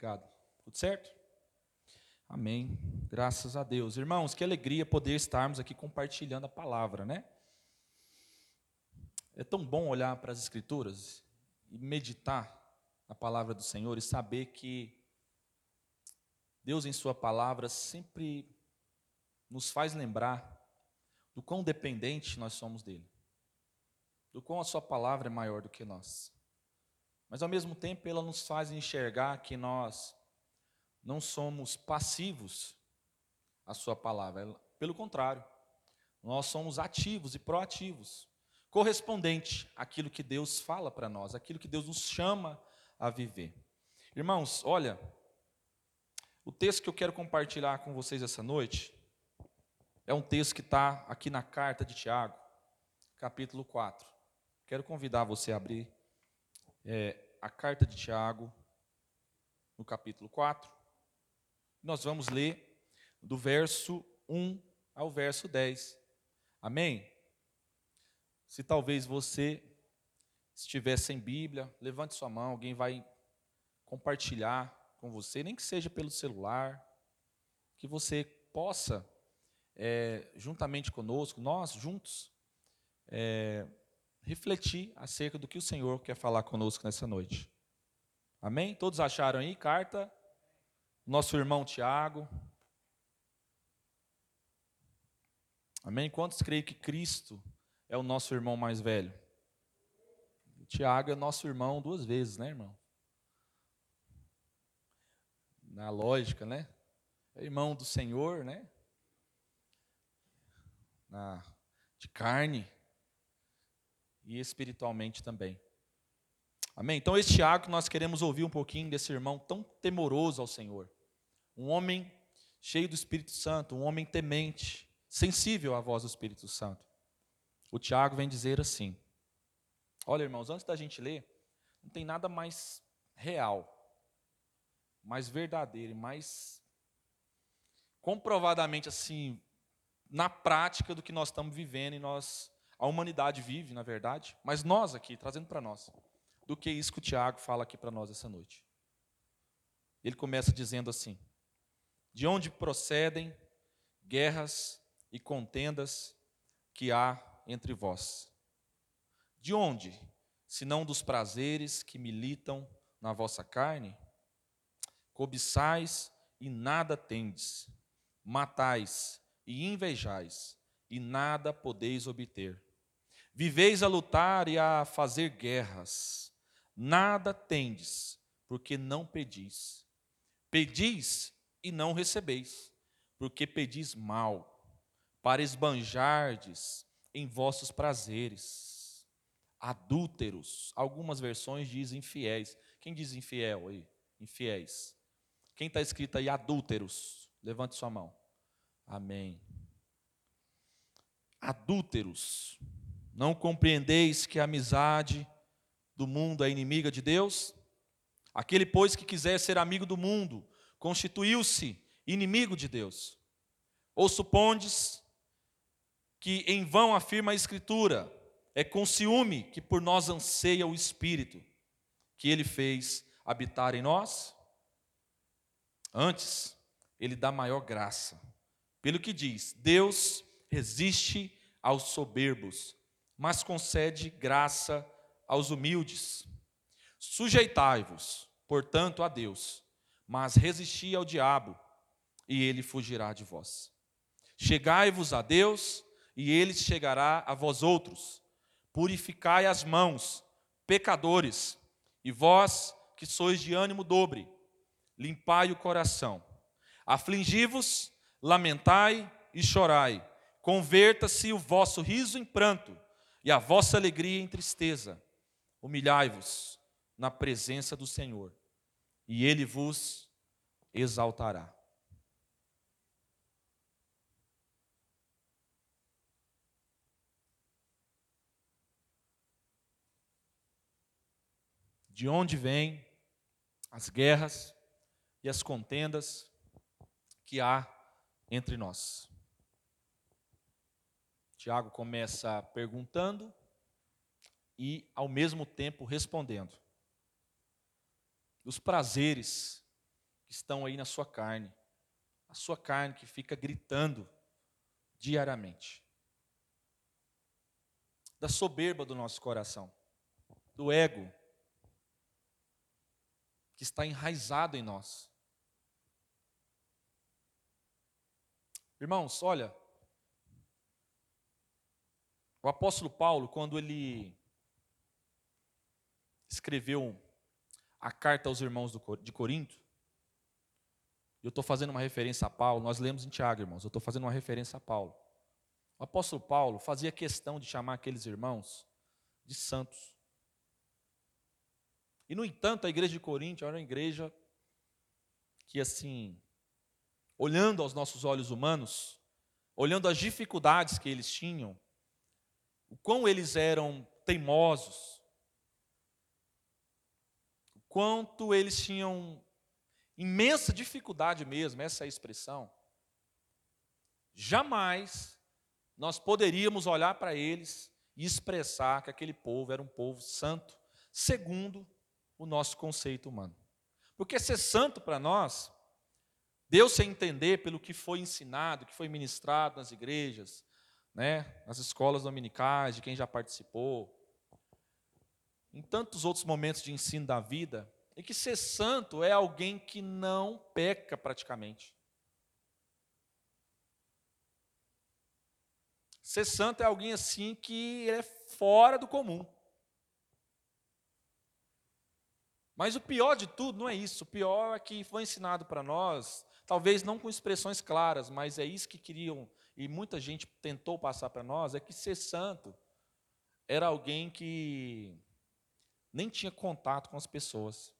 Obrigado. Tudo certo? Amém. Graças a Deus. Irmãos, que alegria poder estarmos aqui compartilhando a palavra, né? É tão bom olhar para as Escrituras e meditar na palavra do Senhor e saber que Deus, em Sua palavra, sempre nos faz lembrar do quão dependente nós somos dEle, do quão a Sua palavra é maior do que nós. Mas, ao mesmo tempo, ela nos faz enxergar que nós não somos passivos à Sua palavra, pelo contrário, nós somos ativos e proativos, correspondente àquilo que Deus fala para nós, aquilo que Deus nos chama a viver. Irmãos, olha, o texto que eu quero compartilhar com vocês essa noite é um texto que está aqui na carta de Tiago, capítulo 4. Quero convidar você a abrir é, a carta de Tiago, no capítulo 4. Nós vamos ler do verso 1 ao verso 10. Amém? Se talvez você estiver sem Bíblia, levante sua mão, alguém vai compartilhar com você, nem que seja pelo celular, que você possa, é, juntamente conosco, nós juntos, é, refletir acerca do que o Senhor quer falar conosco nessa noite. Amém? Todos acharam aí? Carta. Nosso irmão Tiago. Amém? Quantos creem que Cristo é o nosso irmão mais velho? Tiago é nosso irmão duas vezes, né, irmão? na lógica, né? É irmão do Senhor, né? Na, de carne e espiritualmente também. Amém? Então, este que nós queremos ouvir um pouquinho desse irmão tão temoroso ao Senhor. Um homem cheio do Espírito Santo, um homem temente, sensível à voz do Espírito Santo. O Tiago vem dizer assim: Olha, irmãos, antes da gente ler, não tem nada mais real mais verdadeira e mais comprovadamente assim na prática do que nós estamos vivendo e nós a humanidade vive, na verdade, mas nós aqui trazendo para nós do que isso que o Tiago fala aqui para nós essa noite. Ele começa dizendo assim: De onde procedem guerras e contendas que há entre vós? De onde, senão dos prazeres que militam na vossa carne? cobiçais e nada tendes, matais e invejais e nada podeis obter. Viveis a lutar e a fazer guerras, nada tendes, porque não pedis. Pedis e não recebeis, porque pedis mal, para esbanjardes em vossos prazeres. Adúlteros, algumas versões dizem infiéis. Quem diz infiel aí? Infiéis. Quem está escrito aí adúlteros? Levante sua mão. Amém. Adúlteros, não compreendeis que a amizade do mundo é inimiga de Deus? Aquele, pois, que quiser ser amigo do mundo, constituiu-se inimigo de Deus. Ou supondes que em vão afirma a Escritura, é com ciúme que por nós anseia o Espírito, que ele fez habitar em nós? Antes, ele dá maior graça. Pelo que diz: Deus resiste aos soberbos, mas concede graça aos humildes. Sujeitai-vos, portanto, a Deus, mas resisti ao diabo, e ele fugirá de vós. Chegai-vos a Deus, e ele chegará a vós outros. Purificai as mãos, pecadores, e vós que sois de ânimo dobre, limpai o coração. Afligi-vos, lamentai e chorai. Converta-se o vosso riso em pranto e a vossa alegria em tristeza. Humilhai-vos na presença do Senhor, e ele vos exaltará. De onde vêm as guerras, e as contendas que há entre nós. Tiago começa perguntando e, ao mesmo tempo, respondendo. Os prazeres que estão aí na sua carne. A sua carne que fica gritando diariamente. Da soberba do nosso coração, do ego, que está enraizado em nós. Irmãos, olha, o apóstolo Paulo, quando ele escreveu a carta aos irmãos de Corinto, eu estou fazendo uma referência a Paulo, nós lemos em Tiago, irmãos, eu estou fazendo uma referência a Paulo. O apóstolo Paulo fazia questão de chamar aqueles irmãos de santos. E, no entanto, a igreja de Corinto era uma igreja que, assim, olhando aos nossos olhos humanos, olhando as dificuldades que eles tinham, o quão eles eram teimosos, o quanto eles tinham imensa dificuldade mesmo, essa é a expressão. Jamais nós poderíamos olhar para eles e expressar que aquele povo era um povo santo, segundo o nosso conceito humano. Porque ser santo para nós, Deus se entender pelo que foi ensinado, que foi ministrado nas igrejas, né, nas escolas dominicais, de quem já participou, em tantos outros momentos de ensino da vida, é que ser santo é alguém que não peca praticamente. Ser santo é alguém assim que é fora do comum. Mas o pior de tudo não é isso. O pior é que foi ensinado para nós, talvez não com expressões claras, mas é isso que queriam e muita gente tentou passar para nós, é que ser santo era alguém que nem tinha contato com as pessoas.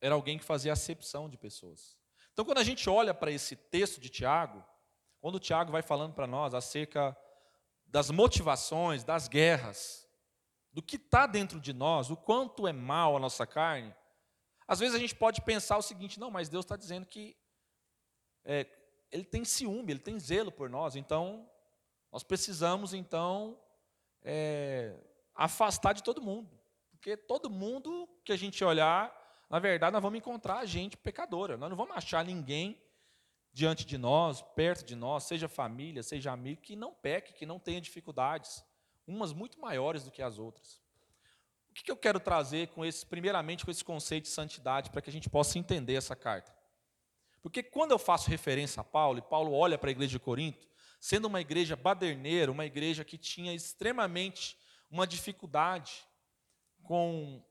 Era alguém que fazia acepção de pessoas. Então, quando a gente olha para esse texto de Tiago, quando o Tiago vai falando para nós acerca das motivações, das guerras, do que está dentro de nós, o quanto é mal a nossa carne, às vezes a gente pode pensar o seguinte: não, mas Deus está dizendo que é, ele tem ciúme, ele tem zelo por nós, então nós precisamos então é, afastar de todo mundo, porque todo mundo que a gente olhar, na verdade, nós vamos encontrar gente pecadora, nós não vamos achar ninguém diante de nós, perto de nós, seja família, seja amigo, que não peque, que não tenha dificuldades, umas muito maiores do que as outras. O que eu quero trazer com esse, primeiramente, com esse conceito de santidade, para que a gente possa entender essa carta? Porque quando eu faço referência a Paulo, e Paulo olha para a igreja de Corinto, sendo uma igreja baderneira, uma igreja que tinha extremamente uma dificuldade com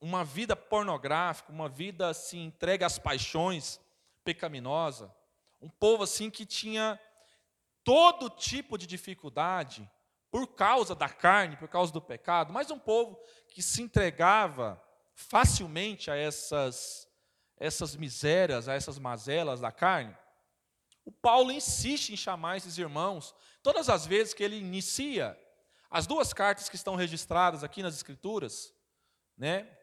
uma vida pornográfica, uma vida assim entregue às paixões pecaminosa, um povo assim que tinha todo tipo de dificuldade por causa da carne, por causa do pecado, mas um povo que se entregava facilmente a essas essas misérias, a essas mazelas da carne, o Paulo insiste em chamar esses irmãos, todas as vezes que ele inicia as duas cartas que estão registradas aqui nas Escrituras, né?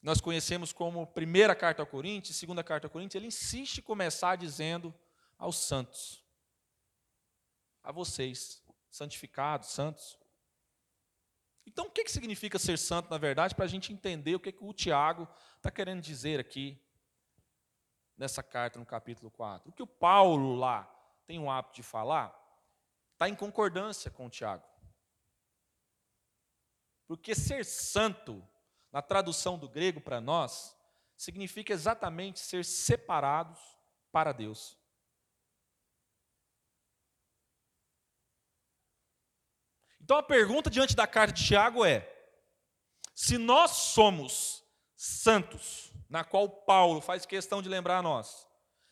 Nós conhecemos como primeira carta ao Coríntios, segunda carta ao Coríntios, ele insiste em começar dizendo aos santos, a vocês, santificados, santos. Então, o que significa ser santo, na verdade, para a gente entender o que o Tiago está querendo dizer aqui nessa carta no capítulo 4. O que o Paulo lá tem o hábito de falar está em concordância com o Tiago. Porque ser santo, na tradução do grego para nós, significa exatamente ser separados para Deus. Então a pergunta diante da carta de Tiago é: se nós somos santos, na qual Paulo faz questão de lembrar a nós,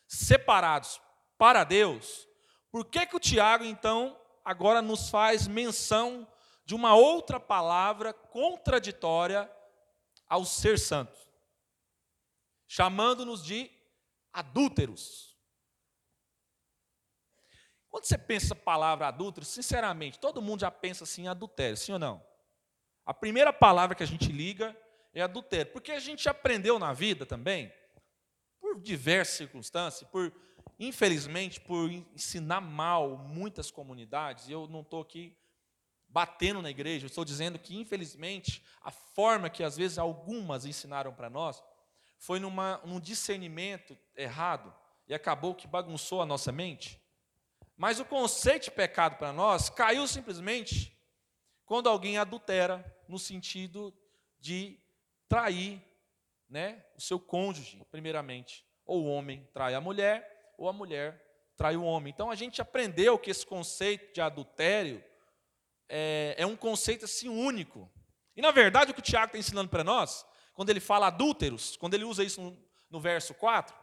separados para Deus, por que, que o Tiago, então, agora nos faz menção de uma outra palavra contraditória ao ser santo, chamando-nos de adúlteros? Quando você pensa a palavra adúltero, sinceramente, todo mundo já pensa assim, adultério, sim ou não? A primeira palavra que a gente liga é adultério. Porque a gente aprendeu na vida também, por diversas circunstâncias, por infelizmente por ensinar mal muitas comunidades, eu não estou aqui batendo na igreja, eu estou dizendo que infelizmente a forma que às vezes algumas ensinaram para nós foi numa, num discernimento errado e acabou que bagunçou a nossa mente. Mas o conceito de pecado para nós caiu simplesmente quando alguém adultera, no sentido de trair né, o seu cônjuge, primeiramente. Ou o homem trai a mulher, ou a mulher trai o homem. Então a gente aprendeu que esse conceito de adultério é, é um conceito assim único. E na verdade o que o Tiago está ensinando para nós, quando ele fala adúlteros, quando ele usa isso no, no verso 4,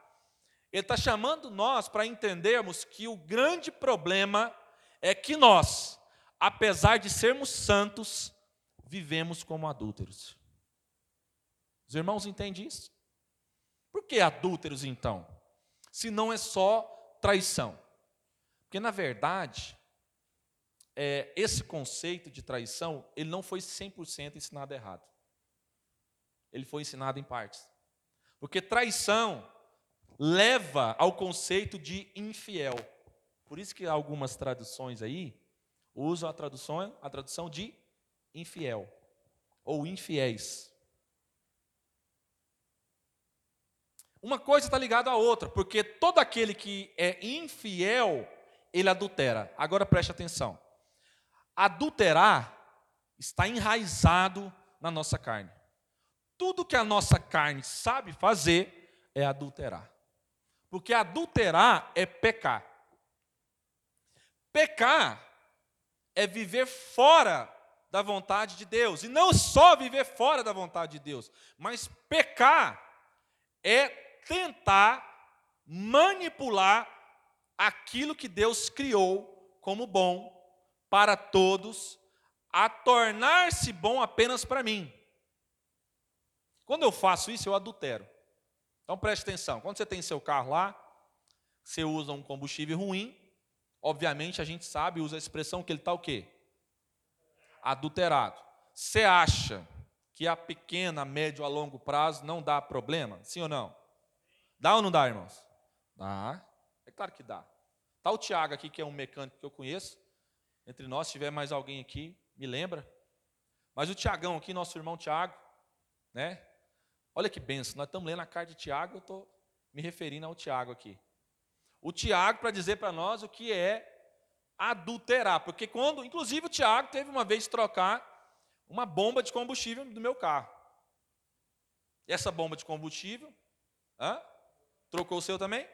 ele está chamando nós para entendermos que o grande problema é que nós, apesar de sermos santos, vivemos como adúlteros. Os irmãos entendem isso? Por que adúlteros então? Se não é só traição. Porque na verdade, é, esse conceito de traição, ele não foi 100% ensinado errado. Ele foi ensinado em partes. Porque traição leva ao conceito de infiel. Por isso que algumas traduções aí usam a tradução, a tradução de infiel ou infiéis. Uma coisa está ligada à outra, porque todo aquele que é infiel, ele adultera. Agora preste atenção. Adulterar está enraizado na nossa carne. Tudo que a nossa carne sabe fazer é adulterar. Porque adulterar é pecar. Pecar é viver fora da vontade de Deus. E não só viver fora da vontade de Deus, mas pecar é tentar manipular aquilo que Deus criou como bom para todos, a tornar-se bom apenas para mim. Quando eu faço isso, eu adultero. Então preste atenção, quando você tem seu carro lá, você usa um combustível ruim, obviamente a gente sabe, usa a expressão que ele está o quê? Adulterado. Você acha que a pequena, médio a longo prazo não dá problema? Sim ou não? Dá ou não dá, irmãos? Dá. É claro que dá. Está o Tiago aqui, que é um mecânico que eu conheço. Entre nós, se tiver mais alguém aqui, me lembra. Mas o Tiagão aqui, nosso irmão Tiago, né? Olha que benção, nós estamos lendo a carta de Tiago, eu estou me referindo ao Tiago aqui. O Tiago para dizer para nós o que é adulterar, porque quando, inclusive o Tiago teve uma vez trocar uma bomba de combustível do meu carro. E essa bomba de combustível, hã? Trocou o seu também?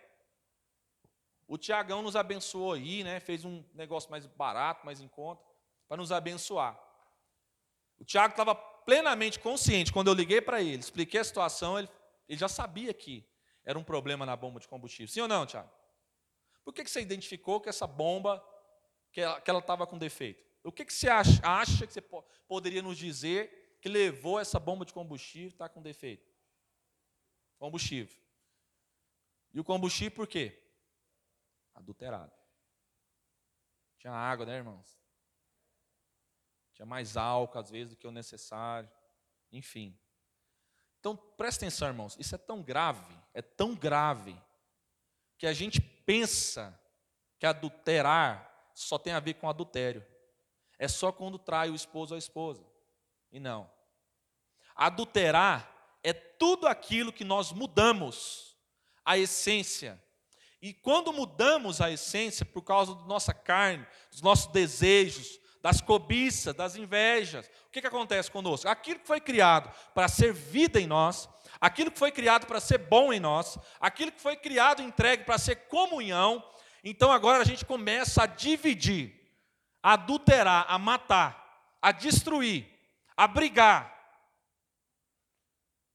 O Tiagão nos abençoou aí, né? Fez um negócio mais barato, mais em conta, para nos abençoar. O Tiago estava plenamente consciente, quando eu liguei para ele, expliquei a situação, ele, ele, já sabia que era um problema na bomba de combustível. Sim ou não, Tiago? Por que, que você identificou que essa bomba, que ela estava com defeito? O que, que você acha, acha que você poderia nos dizer que levou essa bomba de combustível a estar com defeito? Combustível. E o combustível por quê? Adulterado. Tinha água, né, irmãos? tinha mais álcool às vezes do que o necessário, enfim. Então, presta atenção, irmãos, isso é tão grave, é tão grave, que a gente pensa que adulterar só tem a ver com adultério. É só quando trai o esposo ou a esposa. E não. Adulterar é tudo aquilo que nós mudamos a essência. E quando mudamos a essência por causa da nossa carne, dos nossos desejos, das cobiças, das invejas. O que, que acontece conosco? Aquilo que foi criado para ser vida em nós, aquilo que foi criado para ser bom em nós, aquilo que foi criado e entregue para ser comunhão, então agora a gente começa a dividir, a adulterar, a matar, a destruir, a brigar.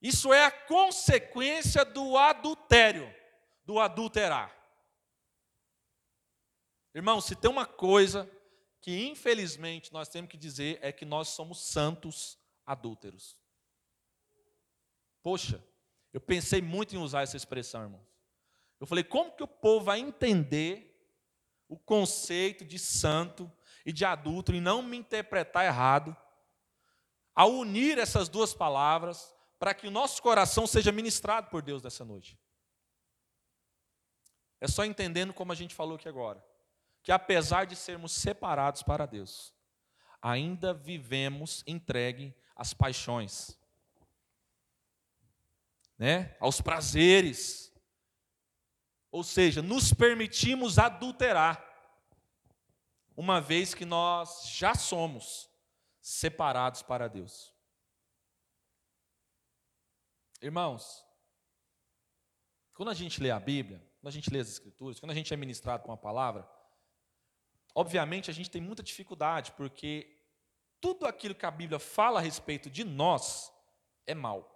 Isso é a consequência do adultério, do adulterar. Irmão, se tem uma coisa que infelizmente nós temos que dizer é que nós somos santos adúlteros. Poxa, eu pensei muito em usar essa expressão, irmãos. Eu falei, como que o povo vai entender o conceito de santo e de adúltero e não me interpretar errado, ao unir essas duas palavras, para que o nosso coração seja ministrado por Deus nessa noite? É só entendendo como a gente falou aqui agora que apesar de sermos separados para Deus, ainda vivemos entregue às paixões. né, aos prazeres. Ou seja, nos permitimos adulterar, uma vez que nós já somos separados para Deus. Irmãos, quando a gente lê a Bíblia, quando a gente lê as Escrituras, quando a gente é ministrado com a palavra, obviamente a gente tem muita dificuldade, porque tudo aquilo que a Bíblia fala a respeito de nós é mal.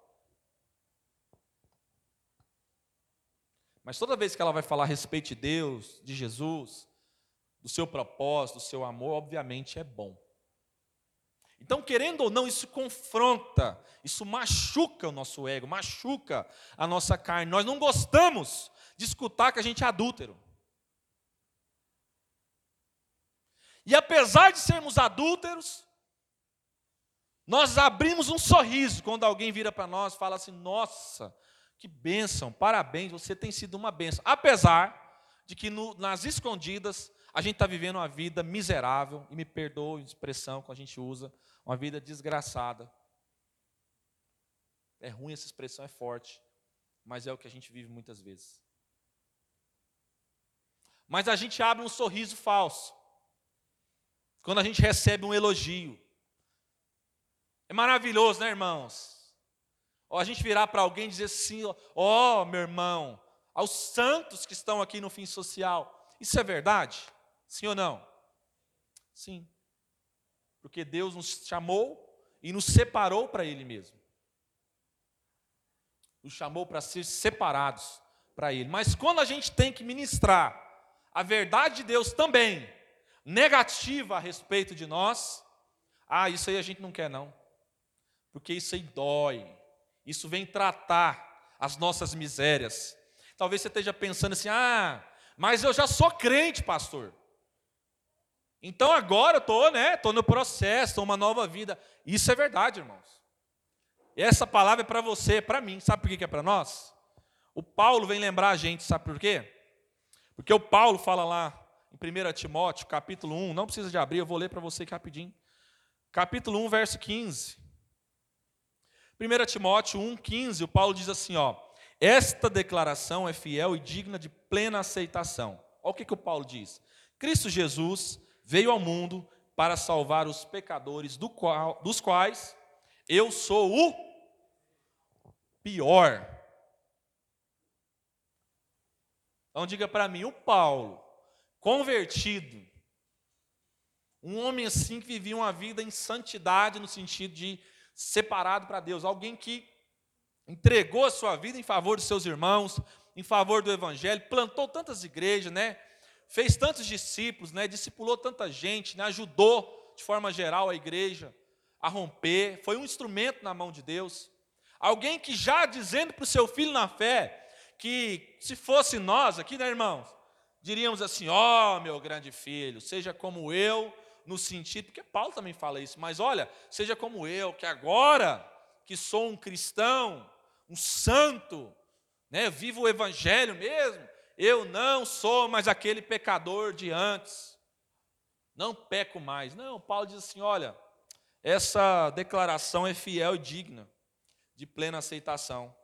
Mas toda vez que ela vai falar a respeito de Deus, de Jesus, do seu propósito, do seu amor, obviamente é bom. Então, querendo ou não, isso confronta, isso machuca o nosso ego, machuca a nossa carne. Nós não gostamos de escutar que a gente é adúltero. E apesar de sermos adúlteros, nós abrimos um sorriso quando alguém vira para nós e fala assim: Nossa, que bênção, parabéns, você tem sido uma bênção. Apesar de que no, nas escondidas a gente está vivendo uma vida miserável, e me perdoe a expressão que a gente usa, uma vida desgraçada. É ruim essa expressão, é forte, mas é o que a gente vive muitas vezes. Mas a gente abre um sorriso falso quando a gente recebe um elogio. É maravilhoso, né, irmãos? Ou a gente virar para alguém e dizer assim: ó, oh, meu irmão, aos santos que estão aqui no fim social. Isso é verdade? Sim ou não? Sim. Porque Deus nos chamou e nos separou para Ele mesmo. Nos chamou para ser separados para Ele. Mas quando a gente tem que ministrar a verdade de Deus também, negativa a respeito de nós, ah, isso aí a gente não quer não. Porque isso aí dói, isso vem tratar as nossas misérias. Talvez você esteja pensando assim: ah, mas eu já sou crente, pastor. Então agora eu estou, né? Estou no processo, estou uma nova vida. Isso é verdade, irmãos. Essa palavra é para você, é para mim. Sabe por que é para nós? O Paulo vem lembrar a gente, sabe por quê? Porque o Paulo fala lá em 1 Timóteo, capítulo 1, não precisa de abrir, eu vou ler para você aqui rapidinho. Capítulo 1, verso 15. 1 Timóteo 1,15, o Paulo diz assim: ó, esta declaração é fiel e digna de plena aceitação. Olha o que, que o Paulo diz: Cristo Jesus veio ao mundo para salvar os pecadores, do qual, dos quais eu sou o pior. Então diga para mim, o Paulo, convertido, um homem assim que vivia uma vida em santidade no sentido de separado para Deus, alguém que entregou a sua vida em favor dos seus irmãos, em favor do evangelho, plantou tantas igrejas, né? Fez tantos discípulos, né? Discipulou tanta gente, né? Ajudou de forma geral a igreja a romper, foi um instrumento na mão de Deus. Alguém que já dizendo para o seu filho na fé que se fosse nós aqui, né, irmãos? Diríamos assim: "Ó, oh, meu grande filho, seja como eu, no sentido, porque Paulo também fala isso, mas olha, seja como eu, que agora que sou um cristão, um santo, né, vivo o evangelho mesmo, eu não sou mais aquele pecador de antes, não peco mais. Não, Paulo diz assim: olha, essa declaração é fiel e digna de plena aceitação.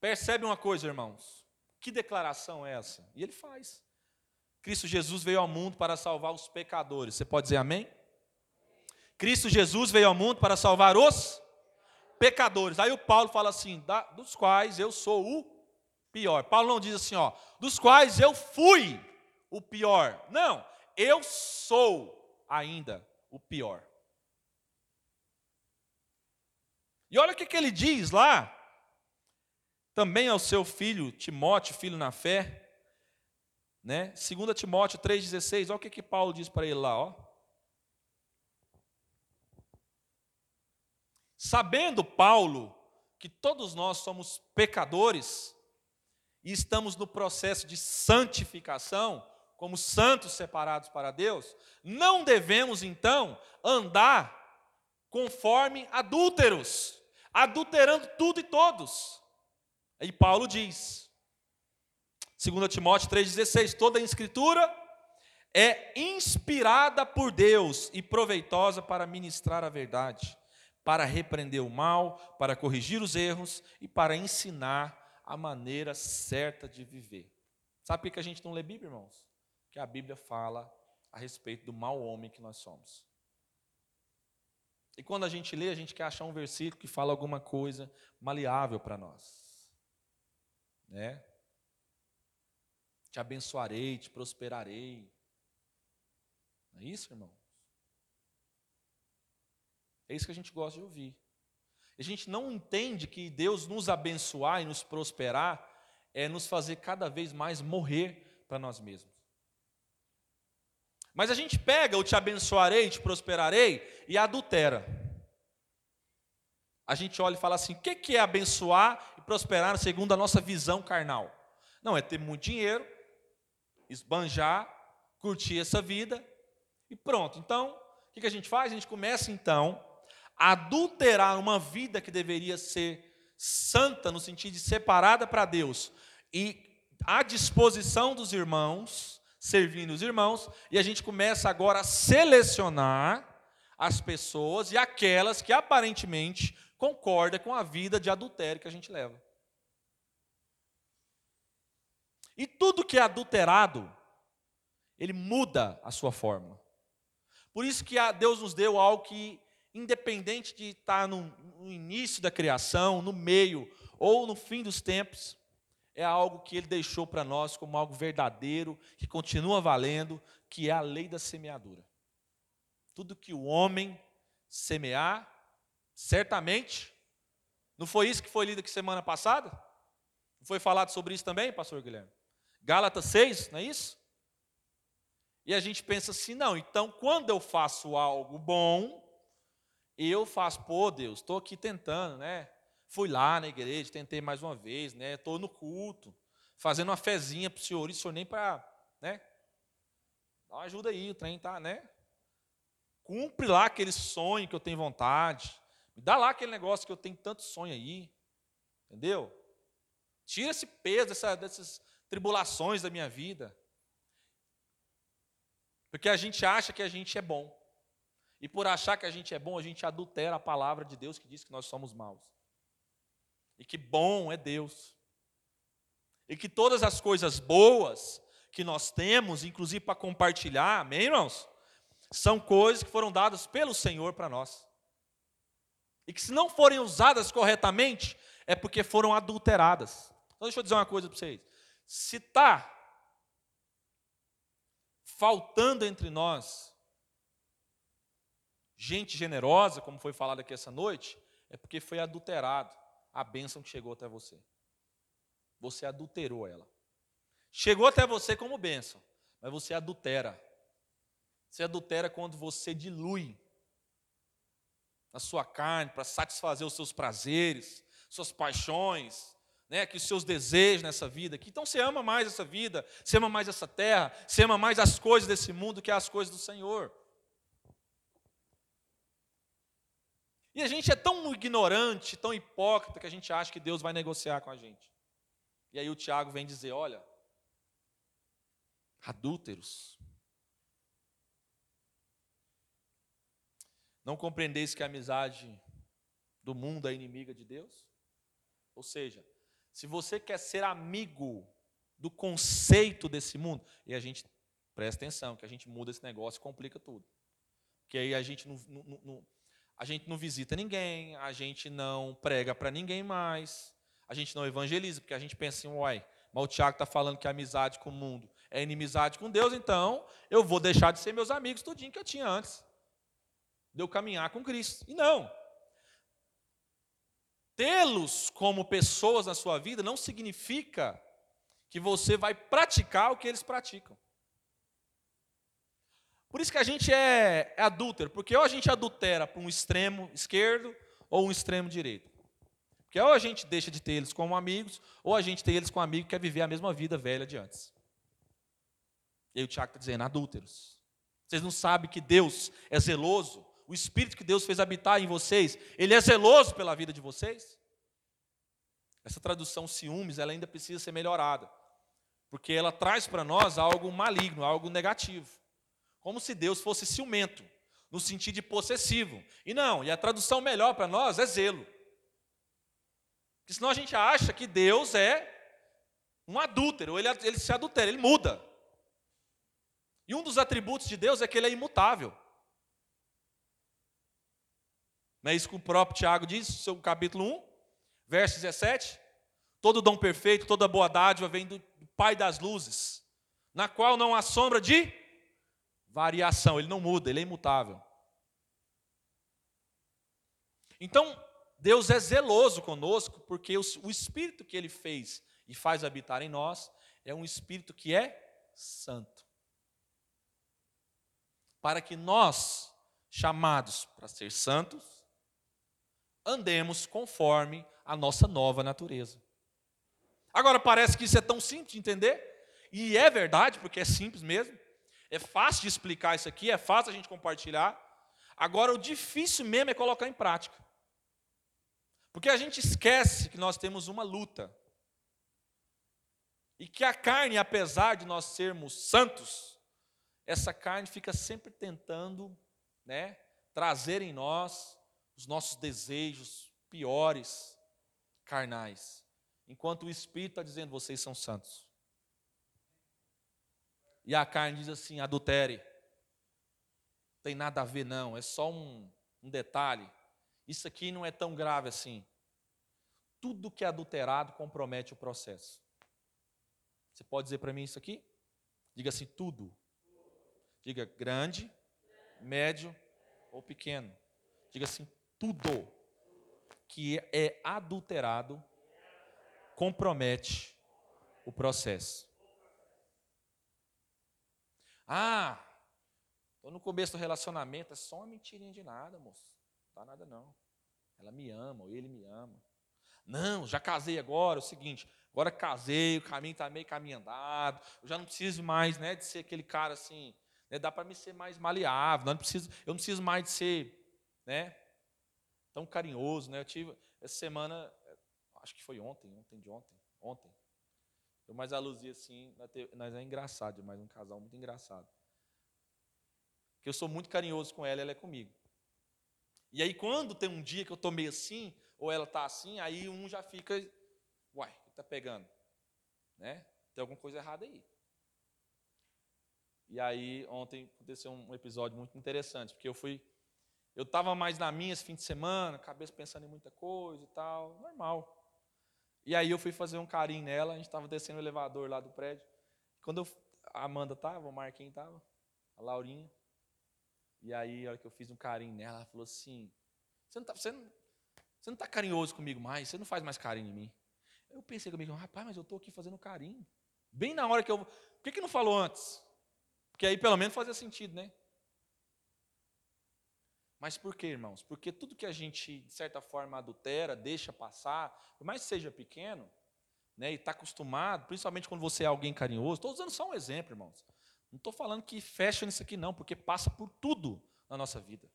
Percebe uma coisa, irmãos? Que declaração é essa? E ele faz. Cristo Jesus veio ao mundo para salvar os pecadores. Você pode dizer amém? Cristo Jesus veio ao mundo para salvar os pecadores. Aí o Paulo fala assim: dos quais eu sou o pior. Paulo não diz assim, ó, dos quais eu fui o pior. Não, eu sou ainda o pior. E olha o que, que ele diz lá, também ao seu filho Timóteo, filho na fé, né? 2 Timóteo 3,16, olha o que, que Paulo diz para ele lá, ó. Sabendo Paulo que todos nós somos pecadores e estamos no processo de santificação, como santos separados para Deus, não devemos então andar conforme adúlteros, adulterando tudo e todos. Aí Paulo diz, 2 Timóteo 3,16: toda a escritura é inspirada por Deus e proveitosa para ministrar a verdade, para repreender o mal, para corrigir os erros e para ensinar a maneira certa de viver. Sabe por que a gente não lê Bíblia, irmãos? Que a Bíblia fala a respeito do mau homem que nós somos. E quando a gente lê, a gente quer achar um versículo que fala alguma coisa maleável para nós. Né? Te abençoarei, te prosperarei. Não é isso, irmão? É isso que a gente gosta de ouvir. A gente não entende que Deus nos abençoar e nos prosperar é nos fazer cada vez mais morrer para nós mesmos. Mas a gente pega o te abençoarei, te prosperarei e adultera. A gente olha e fala assim: o que é abençoar e prosperar segundo a nossa visão carnal? Não, é ter muito dinheiro, esbanjar, curtir essa vida e pronto. Então, o que a gente faz? A gente começa então adulterar uma vida que deveria ser santa, no sentido de separada para Deus, e à disposição dos irmãos, servindo os irmãos, e a gente começa agora a selecionar as pessoas e aquelas que aparentemente concordam com a vida de adultério que a gente leva. E tudo que é adulterado, ele muda a sua forma. Por isso que Deus nos deu algo que, independente de estar no, início da criação, no meio ou no fim dos tempos, é algo que Ele deixou para nós como algo verdadeiro, que continua valendo, que é a lei da semeadura. Tudo que o homem semear, certamente, não foi isso que foi lido aqui semana passada? Não foi falado sobre isso também, pastor Guilherme? Gálatas 6, não é isso? E a gente pensa assim, não, então quando eu faço algo bom, eu faço, pô Deus, estou aqui tentando, né? Fui lá na igreja, tentei mais uma vez, né? Estou no culto, fazendo uma fezinha para o senhor, e o senhor nem para, né? Dá uma ajuda aí, o trem tá, né? Cumpre lá aquele sonho que eu tenho vontade. Me dá lá aquele negócio que eu tenho tanto sonho aí. Entendeu? Tira esse peso dessa, dessas tribulações da minha vida. Porque a gente acha que a gente é bom. E por achar que a gente é bom, a gente adultera a palavra de Deus que diz que nós somos maus e que bom é Deus. E que todas as coisas boas que nós temos, inclusive para compartilhar, amém, irmãos? São coisas que foram dadas pelo Senhor para nós. E que se não forem usadas corretamente, é porque foram adulteradas. Então deixa eu dizer uma coisa para vocês. Se está faltando entre nós gente generosa, como foi falado aqui essa noite, é porque foi adulterado a bênção que chegou até você. Você adulterou ela. Chegou até você como bênção, mas você adultera. Você adultera quando você dilui a sua carne para satisfazer os seus prazeres, suas paixões, né, que os seus desejos nessa vida. Que então você ama mais essa vida, você ama mais essa terra, você ama mais as coisas desse mundo que as coisas do Senhor. E a gente é tão ignorante, tão hipócrita, que a gente acha que Deus vai negociar com a gente. E aí o Tiago vem dizer: olha, adúlteros, não compreendeis que a amizade do mundo é inimiga de Deus? Ou seja, se você quer ser amigo do conceito desse mundo, e a gente presta atenção, que a gente muda esse negócio e complica tudo. Porque aí a gente não, não, não a gente não visita ninguém, a gente não prega para ninguém mais, a gente não evangeliza, porque a gente pensa assim, uai, mas o Tiago está falando que a amizade com o mundo é inimizade com Deus, então eu vou deixar de ser meus amigos tudinho que eu tinha antes. De eu caminhar com Cristo. E não. Tê-los como pessoas na sua vida não significa que você vai praticar o que eles praticam. Por isso que a gente é, é adúltero, porque ou a gente adultera para um extremo esquerdo ou um extremo direito. Porque ou a gente deixa de ter eles como amigos, ou a gente tem eles como amigo que quer viver a mesma vida velha de antes. E aí o Tiago está dizendo, adúlteros. Vocês não sabem que Deus é zeloso? O Espírito que Deus fez habitar em vocês, Ele é zeloso pela vida de vocês? Essa tradução ciúmes, ela ainda precisa ser melhorada. Porque ela traz para nós algo maligno, algo negativo. Como se Deus fosse ciumento. no sentido de possessivo. E não, e a tradução melhor para nós é zelo. Porque senão a gente acha que Deus é um adúltero, ele, ele se adultera, ele muda. E um dos atributos de Deus é que ele é imutável. Não é isso que o próprio Tiago diz, seu capítulo 1, verso 17? Todo dom perfeito, toda boa dádiva vem do Pai das luzes, na qual não há sombra de variação, ele não muda, ele é imutável. Então, Deus é zeloso conosco, porque o Espírito que Ele fez e faz habitar em nós é um Espírito que é santo. Para que nós, chamados para ser santos, andemos conforme a nossa nova natureza. Agora, parece que isso é tão simples de entender, e é verdade, porque é simples mesmo. É fácil de explicar isso aqui, é fácil a gente compartilhar. Agora, o difícil mesmo é colocar em prática. Porque a gente esquece que nós temos uma luta. E que a carne, apesar de nós sermos santos, essa carne fica sempre tentando né, trazer em nós os nossos desejos piores, carnais. Enquanto o Espírito está dizendo, vocês são santos. E a carne diz assim: adultere. Tem nada a ver, não, é só um, um detalhe. Isso aqui não é tão grave assim. Tudo que é adulterado compromete o processo. Você pode dizer para mim isso aqui? Diga assim: tudo. Diga grande, médio ou pequeno. Diga assim: tudo que é adulterado compromete o processo. Ah, estou no começo do relacionamento, é só uma mentirinha de nada, moço. Não dá nada não. Ela me ama, ou ele me ama. Não, já casei agora, é o seguinte, agora casei, o caminho está meio caminho andado, eu já não preciso mais né, de ser aquele cara assim, né, dá para me ser mais maleável, não preciso, eu não preciso mais de ser né, tão carinhoso, né? Eu tive essa semana, acho que foi ontem, ontem de ontem, ontem. Eu mais a Luzia assim, nós é engraçado demais, um casal muito engraçado. Que eu sou muito carinhoso com ela, ela é comigo. E aí quando tem um dia que eu tô meio assim, ou ela tá assim, aí um já fica, uai, que tá pegando? Né? Tem alguma coisa errada aí. E aí ontem aconteceu um episódio muito interessante, porque eu fui eu estava mais na minha esse fim de semana, cabeça pensando em muita coisa e tal, normal. E aí eu fui fazer um carinho nela, a gente estava descendo o elevador lá do prédio. Quando eu, a Amanda estava, o Marquinhos estava, a Laurinha. E aí, a hora que eu fiz um carinho nela, ela falou assim: Você não está você não, você não tá carinhoso comigo mais? Você não faz mais carinho em mim? Eu pensei comigo, rapaz, mas eu estou aqui fazendo carinho. Bem na hora que eu. Por que, que não falou antes? Porque aí pelo menos fazia sentido, né? Mas por quê, irmãos? Porque tudo que a gente, de certa forma, adultera, deixa passar, por mais que seja pequeno, né, e está acostumado, principalmente quando você é alguém carinhoso, estou usando só um exemplo, irmãos. Não estou falando que fecha nisso aqui, não, porque passa por tudo na nossa vida.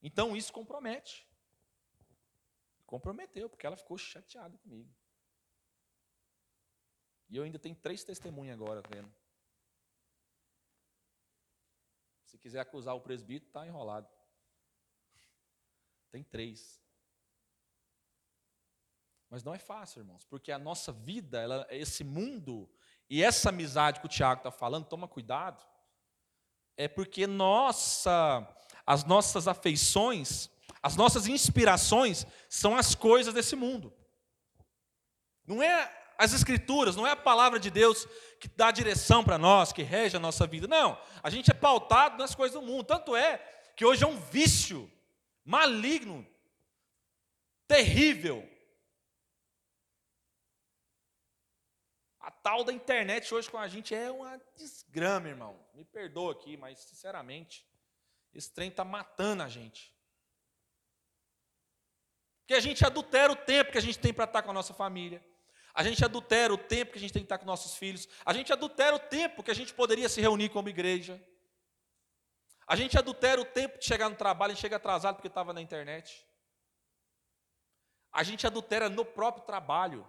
Então isso compromete. Comprometeu, porque ela ficou chateada comigo. E eu ainda tenho três testemunhas agora vendo. Se quiser acusar o presbítero, está enrolado. Tem três. Mas não é fácil, irmãos, porque a nossa vida, ela, esse mundo e essa amizade que o Tiago está falando, toma cuidado, é porque nossa, as nossas afeições, as nossas inspirações são as coisas desse mundo. Não é as Escrituras, não é a palavra de Deus que dá direção para nós, que rege a nossa vida. Não, a gente é pautado nas coisas do mundo. Tanto é que hoje é um vício maligno, terrível. A tal da internet hoje com a gente é uma desgrama, irmão. Me perdoa aqui, mas sinceramente, esse trem está matando a gente. Porque a gente adultera o tempo que a gente tem para estar com a nossa família. A gente adultera o tempo que a gente tem que estar com nossos filhos. A gente adultera o tempo que a gente poderia se reunir como igreja. A gente adultera o tempo de chegar no trabalho e chega atrasado porque estava na internet. A gente adultera no próprio trabalho.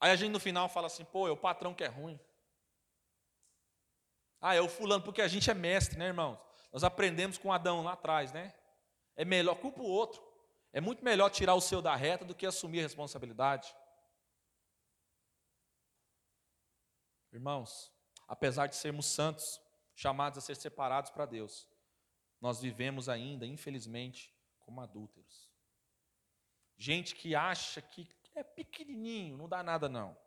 Aí a gente no final fala assim, pô, é o patrão que é ruim. Ah, é o fulano, porque a gente é mestre, né, irmãos? Nós aprendemos com Adão lá atrás, né? É melhor, culpa o outro. É muito melhor tirar o seu da reta do que assumir a responsabilidade. Irmãos, apesar de sermos santos, chamados a ser separados para Deus, nós vivemos ainda, infelizmente, como adúlteros. Gente que acha que é pequenininho, não dá nada não.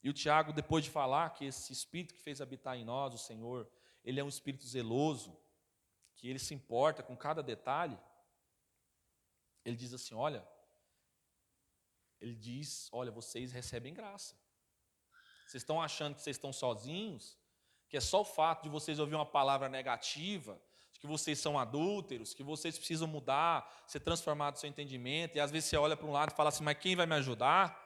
E o Tiago, depois de falar que esse Espírito que fez habitar em nós, o Senhor, ele é um Espírito zeloso, que ele se importa com cada detalhe, ele diz assim: olha, ele diz: olha, vocês recebem graça. Vocês estão achando que vocês estão sozinhos, que é só o fato de vocês ouvir uma palavra negativa, que vocês são adúlteros, que vocês precisam mudar, ser transformados no seu entendimento, e às vezes você olha para um lado e fala assim: mas quem vai me ajudar?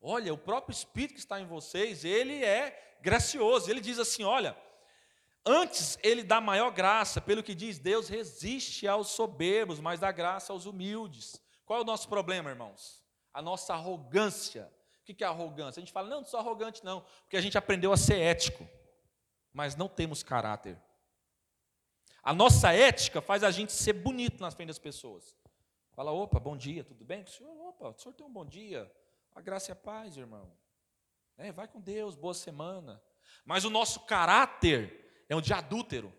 Olha, o próprio Espírito que está em vocês, ele é gracioso. Ele diz assim: olha, antes ele dá maior graça, pelo que diz, Deus resiste aos soberbos, mas dá graça aos humildes. Qual é o nosso problema, irmãos? A nossa arrogância. O que é arrogância? A gente fala, não, não sou arrogante, não, porque a gente aprendeu a ser ético, mas não temos caráter. A nossa ética faz a gente ser bonito nas frente das pessoas. Fala, opa, bom dia, tudo bem? O senhor, opa, o senhor tem um bom dia. A graça e a paz, irmão. É, vai com Deus, boa semana. Mas o nosso caráter é um de adúltero,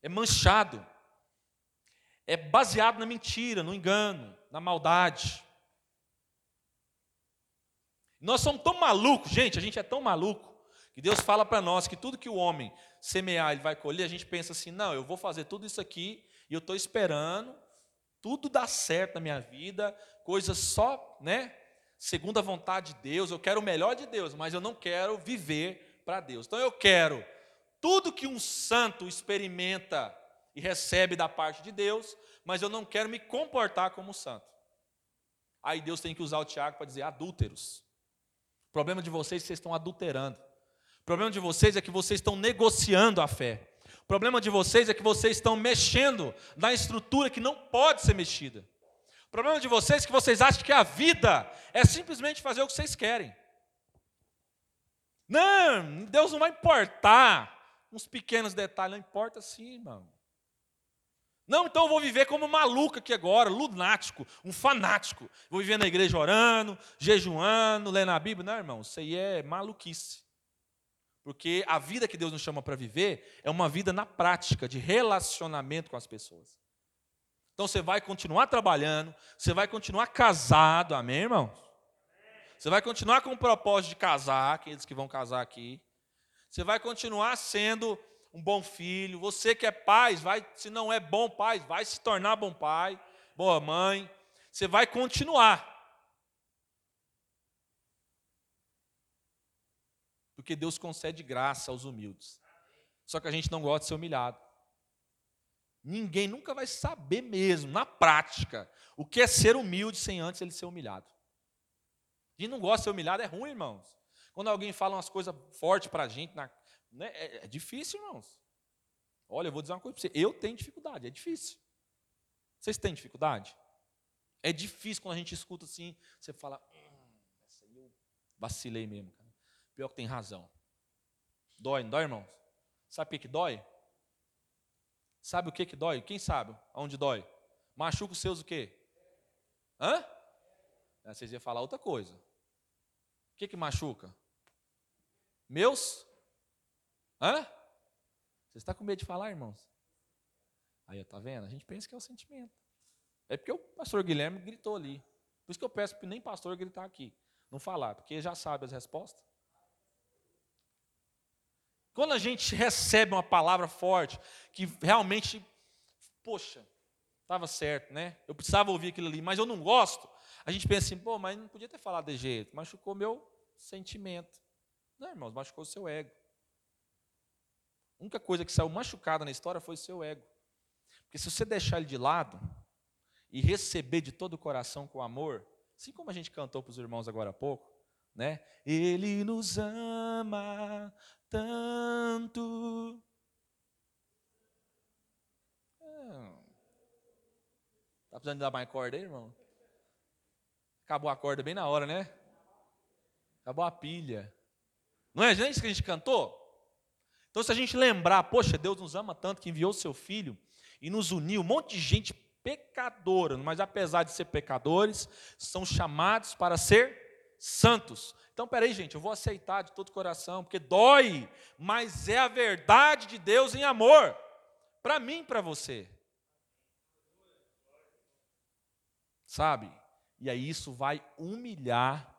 é manchado, é baseado na mentira, no engano, na maldade. Nós somos tão malucos, gente, a gente é tão maluco, que Deus fala para nós que tudo que o homem semear, ele vai colher, a gente pensa assim: não, eu vou fazer tudo isso aqui e eu estou esperando tudo dar certo na minha vida, coisas só, né? segundo a vontade de Deus, eu quero o melhor de Deus, mas eu não quero viver para Deus. Então eu quero tudo que um santo experimenta e recebe da parte de Deus, mas eu não quero me comportar como santo. Aí Deus tem que usar o Tiago para dizer adúlteros. O problema de vocês é que vocês estão adulterando. O problema de vocês é que vocês estão negociando a fé. O problema de vocês é que vocês estão mexendo na estrutura que não pode ser mexida problema de vocês é que vocês acham que a vida é simplesmente fazer o que vocês querem. Não, Deus não vai importar uns pequenos detalhes, não importa sim, irmão. Não, então eu vou viver como maluco aqui agora, lunático, um fanático. Vou viver na igreja orando, jejuando, lendo a Bíblia. Não, irmão, isso aí é maluquice. Porque a vida que Deus nos chama para viver é uma vida na prática, de relacionamento com as pessoas. Então você vai continuar trabalhando, você vai continuar casado, amém, irmão? Você vai continuar com o propósito de casar, aqueles que vão casar aqui. Você vai continuar sendo um bom filho. Você que é pai, vai, se não é bom pai, vai se tornar bom pai, boa mãe. Você vai continuar. Porque Deus concede graça aos humildes. Só que a gente não gosta de ser humilhado. Ninguém nunca vai saber mesmo, na prática, o que é ser humilde sem antes ele ser humilhado. E não gosta de ser humilhado, é ruim, irmãos. Quando alguém fala umas coisas fortes para a gente, na, né, é, é, difícil, irmãos. Olha, eu vou dizer uma coisa para você. Eu tenho dificuldade, é difícil. Vocês têm dificuldade? É difícil quando a gente escuta assim, você fala, hum, essa aí eu vacilei mesmo. Cara. Pior que tem razão. Dói, não dói, irmãos? Sabe o que, dói? Sabe o que que dói? Quem sabe aonde dói? Machuca os seus o quê? Hã? Vocês iam falar outra coisa. O que que machuca? Meus? Hã? Você está com medo de falar, irmãos? Aí, tá vendo? A gente pensa que é o sentimento. É porque o pastor Guilherme gritou ali. Por isso que eu peço para nem pastor gritar aqui. Não falar, porque já sabe as respostas. Quando a gente recebe uma palavra forte, que realmente, poxa, estava certo, né? Eu precisava ouvir aquilo ali, mas eu não gosto. A gente pensa assim, pô, mas não podia ter falado de jeito, machucou meu sentimento. Não, irmãos, machucou o seu ego. A única coisa que saiu machucada na história foi o seu ego. Porque se você deixar ele de lado e receber de todo o coração com amor, assim como a gente cantou para os irmãos agora há pouco, né? Ele nos ama tanto. Tá precisando dar mais corda aí, irmão? Acabou a corda bem na hora, né? Acabou a pilha. Não é isso que a gente cantou? Então, se a gente lembrar, poxa, Deus nos ama tanto que enviou seu filho e nos uniu, um monte de gente pecadora, mas apesar de ser pecadores, são chamados para ser santos. Então, peraí, gente, eu vou aceitar de todo o coração, porque dói, mas é a verdade de Deus em amor, para mim e para você. Sabe? E aí isso vai humilhar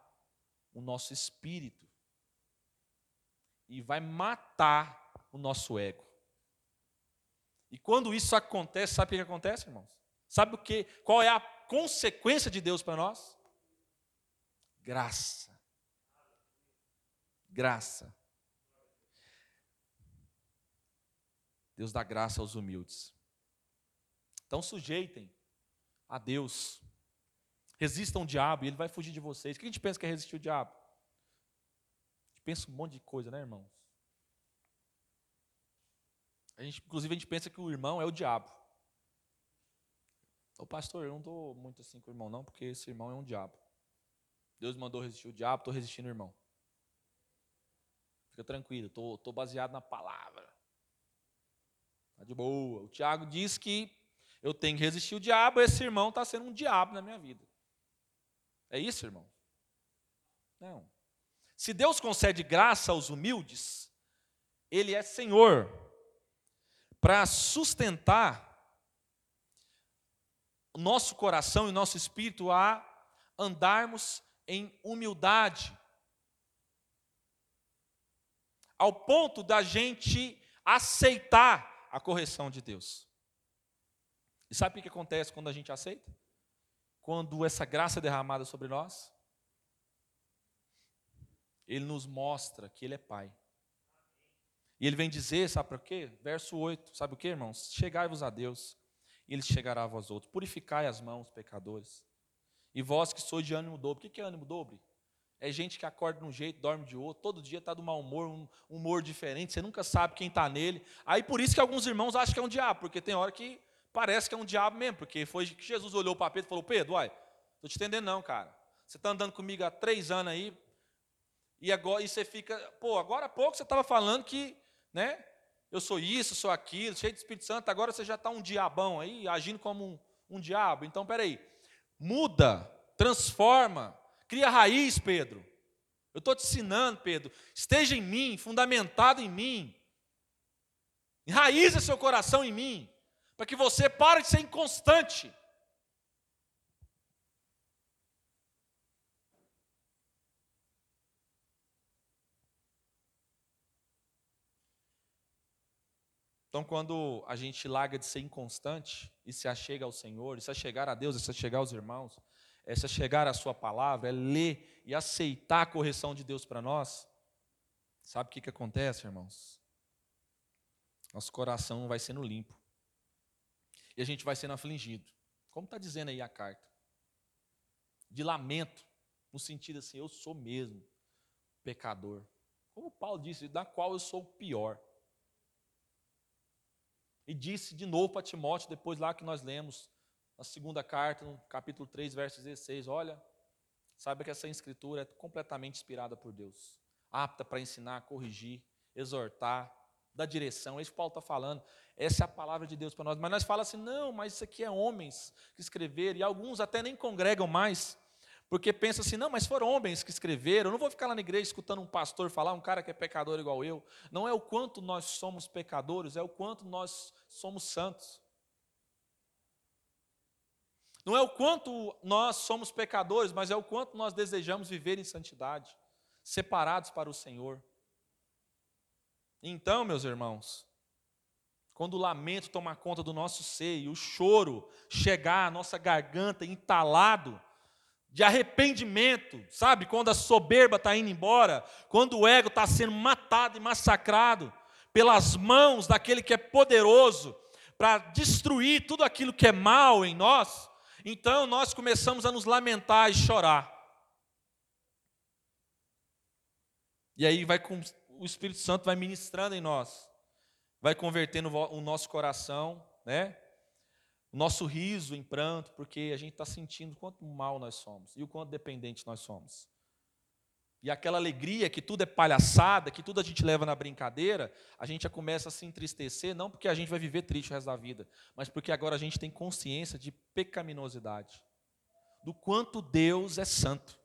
o nosso espírito e vai matar o nosso ego. E quando isso acontece, sabe o que acontece, irmãos? Sabe o que? Qual é a consequência de Deus para nós? Graça. Graça. Deus dá graça aos humildes. Então sujeitem a Deus. Resistam o diabo e ele vai fugir de vocês. O que a gente pensa que é resistir o diabo? Pensa um monte de coisa, né, irmãos? A gente, inclusive, a gente pensa que o irmão é o diabo. Ô pastor, eu não estou muito assim com o irmão, não, porque esse irmão é um diabo. Deus mandou resistir o diabo, estou resistindo o irmão. Fica tranquilo, estou baseado na palavra. Está de boa. O Tiago diz que eu tenho que resistir o diabo, esse irmão está sendo um diabo na minha vida. É isso, irmão? Não. Se Deus concede graça aos humildes, Ele é Senhor para sustentar nosso coração e nosso espírito a andarmos em humildade, ao ponto da gente aceitar a correção de Deus. E sabe o que acontece quando a gente aceita? quando essa graça é derramada sobre nós? Ele nos mostra que Ele é Pai. E Ele vem dizer, sabe para quê? Verso 8, sabe o que, irmãos? Chegai-vos a Deus, e Ele chegará a vós outros. Purificai as mãos, pecadores. E vós que sois de ânimo dobre. O que é ânimo dobre? É gente que acorda de um jeito, dorme de outro, todo dia está do mau humor, um humor diferente, você nunca sabe quem está nele. Aí por isso que alguns irmãos acham que é um diabo, porque tem hora que parece que é um diabo mesmo, porque foi que Jesus olhou para Pedro e falou: Pedro, uai, estou te entendendo não, cara. Você está andando comigo há três anos aí, e agora e você fica, pô, agora há pouco você estava falando que, né, eu sou isso, sou aquilo, cheio de Espírito Santo, agora você já está um diabão aí, agindo como um, um diabo. Então, peraí, muda, transforma, cria raiz, Pedro. Eu estou te ensinando, Pedro, esteja em mim, fundamentado em mim, enraiza seu coração em mim para que você pare de ser inconstante. Então, quando a gente larga de ser inconstante e se achega ao Senhor, e se achegar a Deus, e se achegar aos irmãos, é se achegar à Sua palavra, é ler e aceitar a correção de Deus para nós, sabe o que, que acontece, irmãos? Nosso coração vai sendo limpo e a gente vai sendo afligido. Como está dizendo aí a carta? De lamento, no sentido assim, eu sou mesmo pecador. Como Paulo disse, da qual eu sou o pior. E disse de novo para Timóteo, depois lá que nós lemos, na segunda carta, no capítulo 3, verso 16, olha, saiba que essa escritura é completamente inspirada por Deus, apta para ensinar, corrigir, exortar, dar direção. É isso que Paulo está falando. Essa é a palavra de Deus para nós. Mas nós falamos assim, não, mas isso aqui é homens que escreveram, e alguns até nem congregam mais, porque pensam assim, não, mas foram homens que escreveram, eu não vou ficar lá na igreja escutando um pastor falar, um cara que é pecador igual eu. Não é o quanto nós somos pecadores, é o quanto nós somos santos. Não é o quanto nós somos pecadores, mas é o quanto nós desejamos viver em santidade, separados para o Senhor. Então, meus irmãos, quando o lamento tomar conta do nosso seio, o choro chegar à nossa garganta entalado de arrependimento, sabe? Quando a soberba está indo embora, quando o ego está sendo matado e massacrado pelas mãos daquele que é poderoso para destruir tudo aquilo que é mal em nós, então nós começamos a nos lamentar e chorar. E aí vai com, o Espírito Santo vai ministrando em nós vai convertendo o nosso coração, né? O nosso riso em pranto, porque a gente está sentindo quanto mal nós somos e o quanto dependente nós somos. e aquela alegria que tudo é palhaçada, que tudo a gente leva na brincadeira, a gente já começa a se entristecer, não porque a gente vai viver triste o resto da vida, mas porque agora a gente tem consciência de pecaminosidade, do quanto Deus é santo.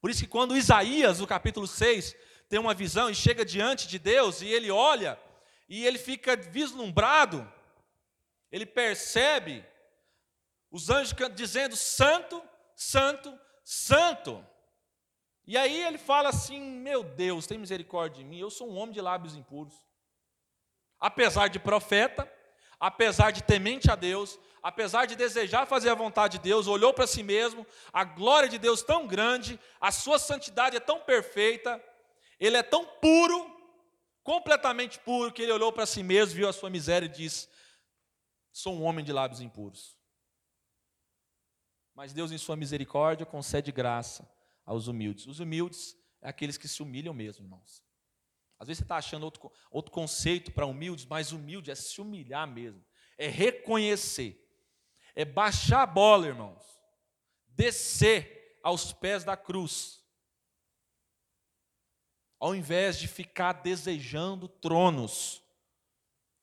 Por isso que quando Isaías, no capítulo 6, tem uma visão e chega diante de Deus e ele olha e ele fica vislumbrado, ele percebe os anjos dizendo: Santo, Santo, Santo. E aí ele fala assim: Meu Deus, tem misericórdia de mim, eu sou um homem de lábios impuros. Apesar de profeta, apesar de temente a Deus, apesar de desejar fazer a vontade de Deus, olhou para si mesmo, a glória de Deus tão grande, a sua santidade é tão perfeita, ele é tão puro, completamente puro, que ele olhou para si mesmo, viu a sua miséria e disse: Sou um homem de lábios impuros. Mas Deus, em Sua misericórdia, concede graça aos humildes. Os humildes é aqueles que se humilham mesmo, irmãos. Às vezes você está achando outro, outro conceito para humildes, mas humilde é se humilhar mesmo, é reconhecer, é baixar a bola, irmãos, descer aos pés da cruz, ao invés de ficar desejando tronos,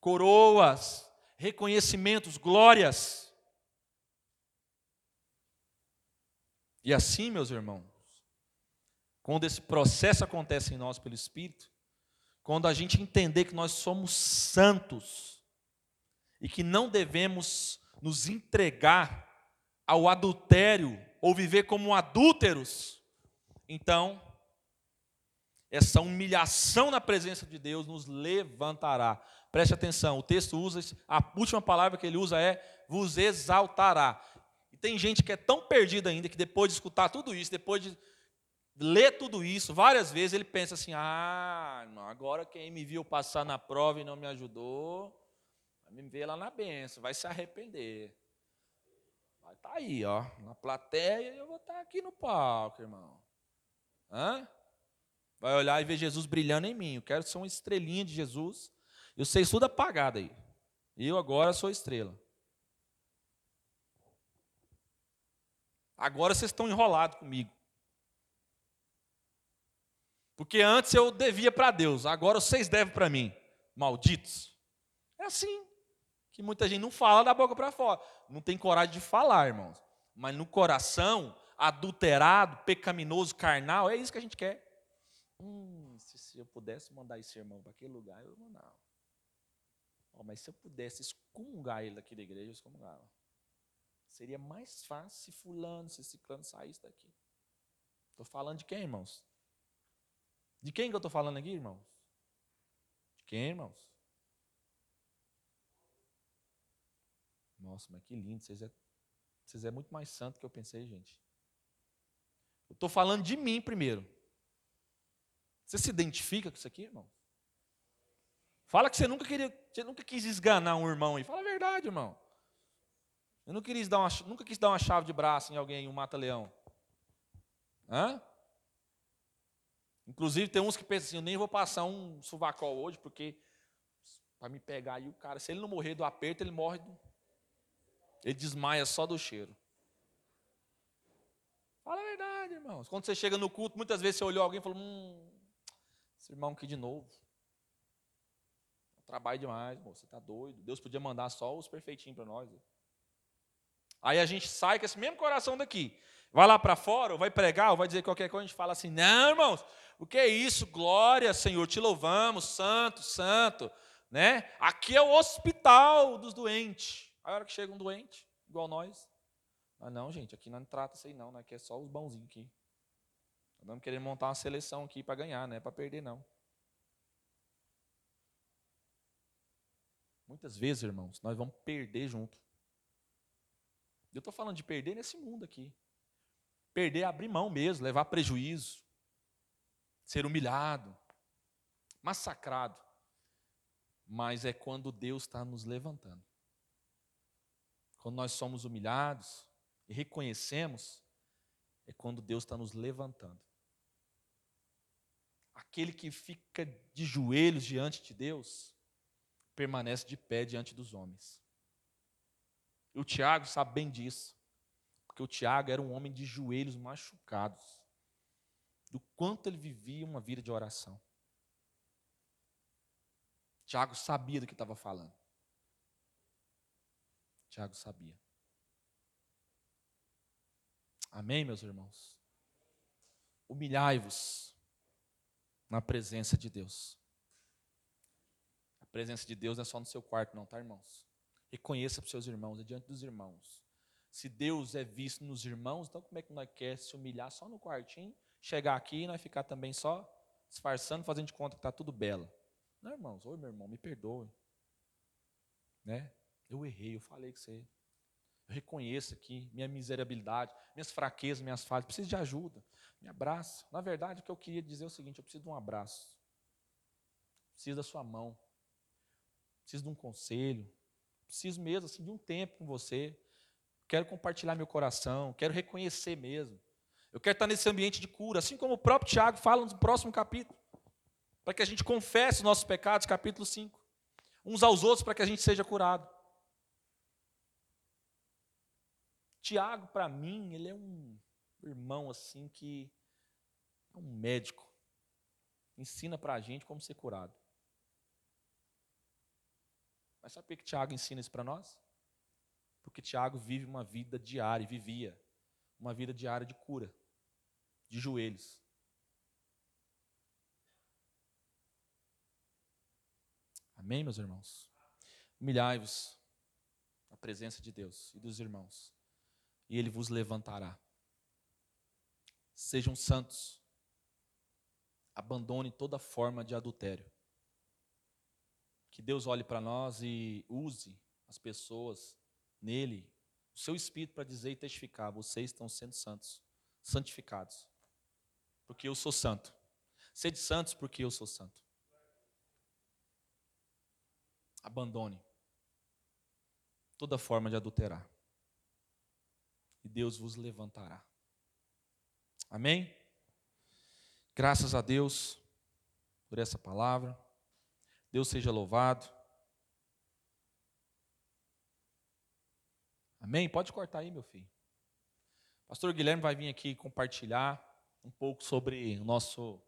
coroas, reconhecimentos, glórias. E assim, meus irmãos, quando esse processo acontece em nós pelo Espírito, quando a gente entender que nós somos santos e que não devemos nos entregar ao adultério ou viver como adúlteros, então essa humilhação na presença de Deus nos levantará. Preste atenção, o texto usa, a última palavra que ele usa é vos exaltará. E tem gente que é tão perdida ainda que depois de escutar tudo isso, depois de lê tudo isso várias vezes, ele pensa assim: ah, agora quem me viu passar na prova e não me ajudou, vai me ver lá na benção, vai se arrepender. Vai estar tá aí, ó, na plateia e eu vou estar tá aqui no palco, irmão. Hã? Vai olhar e ver Jesus brilhando em mim. Eu quero ser uma estrelinha de Jesus. Eu sei tudo apagado aí. Eu agora sou estrela. Agora vocês estão enrolados comigo. Porque antes eu devia para Deus, agora vocês devem para mim. Malditos. É assim que muita gente não fala da boca para fora. Não tem coragem de falar, irmãos. Mas no coração, adulterado, pecaminoso, carnal, é isso que a gente quer. Hum, se eu pudesse mandar esse irmão para aquele lugar, eu mandava. Oh, mas se eu pudesse excomungar ele daqui da igreja, eu excomungava. Seria mais fácil se fulano, se ciclano saísse daqui. Estou falando de quem, irmãos? De quem que eu estou falando aqui, irmãos? De quem, irmãos? Nossa, mas que lindo, vocês é, vocês é muito mais santo que eu pensei, gente. Eu estou falando de mim primeiro. Você se identifica com isso aqui, irmão? Fala que você nunca queria, você nunca quis esganar um irmão aí. Fala a verdade, irmão. Eu não quis dar uma, nunca quis dar uma chave de braço em alguém, um mata-leão. Hã? Inclusive, tem uns que pensam assim: eu nem vou passar um suvacol hoje, porque para me pegar aí o cara, se ele não morrer do aperto, ele morre do. Ele desmaia só do cheiro. Fala a verdade, irmãos. Quando você chega no culto, muitas vezes você olhou alguém e falou: hum, esse irmão aqui de novo. Trabalho demais, moço, você está doido. Deus podia mandar só os perfeitinhos para nós. Aí a gente sai com esse mesmo coração daqui. Vai lá para fora, ou vai pregar, ou vai dizer qualquer coisa, a gente fala assim: não, irmãos, o que é isso? Glória, Senhor, te louvamos, santo, santo. Né? Aqui é o hospital dos doentes. A hora que chega um doente, igual nós. Ah, não, gente, aqui não trata isso aí, não, né? aqui é só os bonzinhos aqui. Nós vamos querer montar uma seleção aqui para ganhar, não é para perder, não. Muitas vezes, irmãos, nós vamos perder junto. Eu estou falando de perder nesse mundo aqui. Perder, abrir mão mesmo, levar prejuízo ser humilhado, massacrado. Mas é quando Deus está nos levantando. Quando nós somos humilhados e reconhecemos, é quando Deus está nos levantando. Aquele que fica de joelhos diante de Deus, permanece de pé diante dos homens. E o Tiago sabe bem disso, porque o Tiago era um homem de joelhos machucados. do quanto ele vivia uma vida de oração. Tiago sabia do que estava falando. Tiago sabia. Amém, meus irmãos? Humilhai-vos na presença de Deus. Presença de Deus não é só no seu quarto, não, tá, irmãos? Reconheça para os seus irmãos, é diante dos irmãos. Se Deus é visto nos irmãos, então como é que nós quer se humilhar só no quartinho, chegar aqui e nós ficar também só disfarçando, fazendo de conta que está tudo belo? Não, irmãos, oi meu irmão, me perdoe. Né? Eu errei, eu falei que você. Eu reconheço aqui minha miserabilidade, minhas fraquezas, minhas falhas. Preciso de ajuda. Me abraça. Na verdade, o que eu queria dizer é o seguinte: eu preciso de um abraço. Preciso da sua mão. Preciso de um conselho. Preciso mesmo assim, de um tempo com você. Quero compartilhar meu coração. Quero reconhecer mesmo. Eu quero estar nesse ambiente de cura, assim como o próprio Tiago fala no próximo capítulo. Para que a gente confesse os nossos pecados, capítulo 5. Uns aos outros, para que a gente seja curado. Tiago, para mim, ele é um irmão assim que é um médico. Ensina para a gente como ser curado. Mas sabe por que Tiago ensina isso para nós? Porque Tiago vive uma vida diária, vivia uma vida diária de cura, de joelhos. Amém, meus irmãos? Humilhai-vos na presença de Deus e dos irmãos e ele vos levantará. Sejam santos. Abandone toda forma de adultério. Que Deus olhe para nós e use as pessoas nele, o seu espírito para dizer e testificar: vocês estão sendo santos, santificados, porque eu sou santo. Sede santos porque eu sou santo. Abandone toda forma de adulterar e Deus vos levantará. Amém? Graças a Deus por essa palavra. Deus seja louvado. Amém? Pode cortar aí, meu filho. Pastor Guilherme vai vir aqui compartilhar um pouco sobre o nosso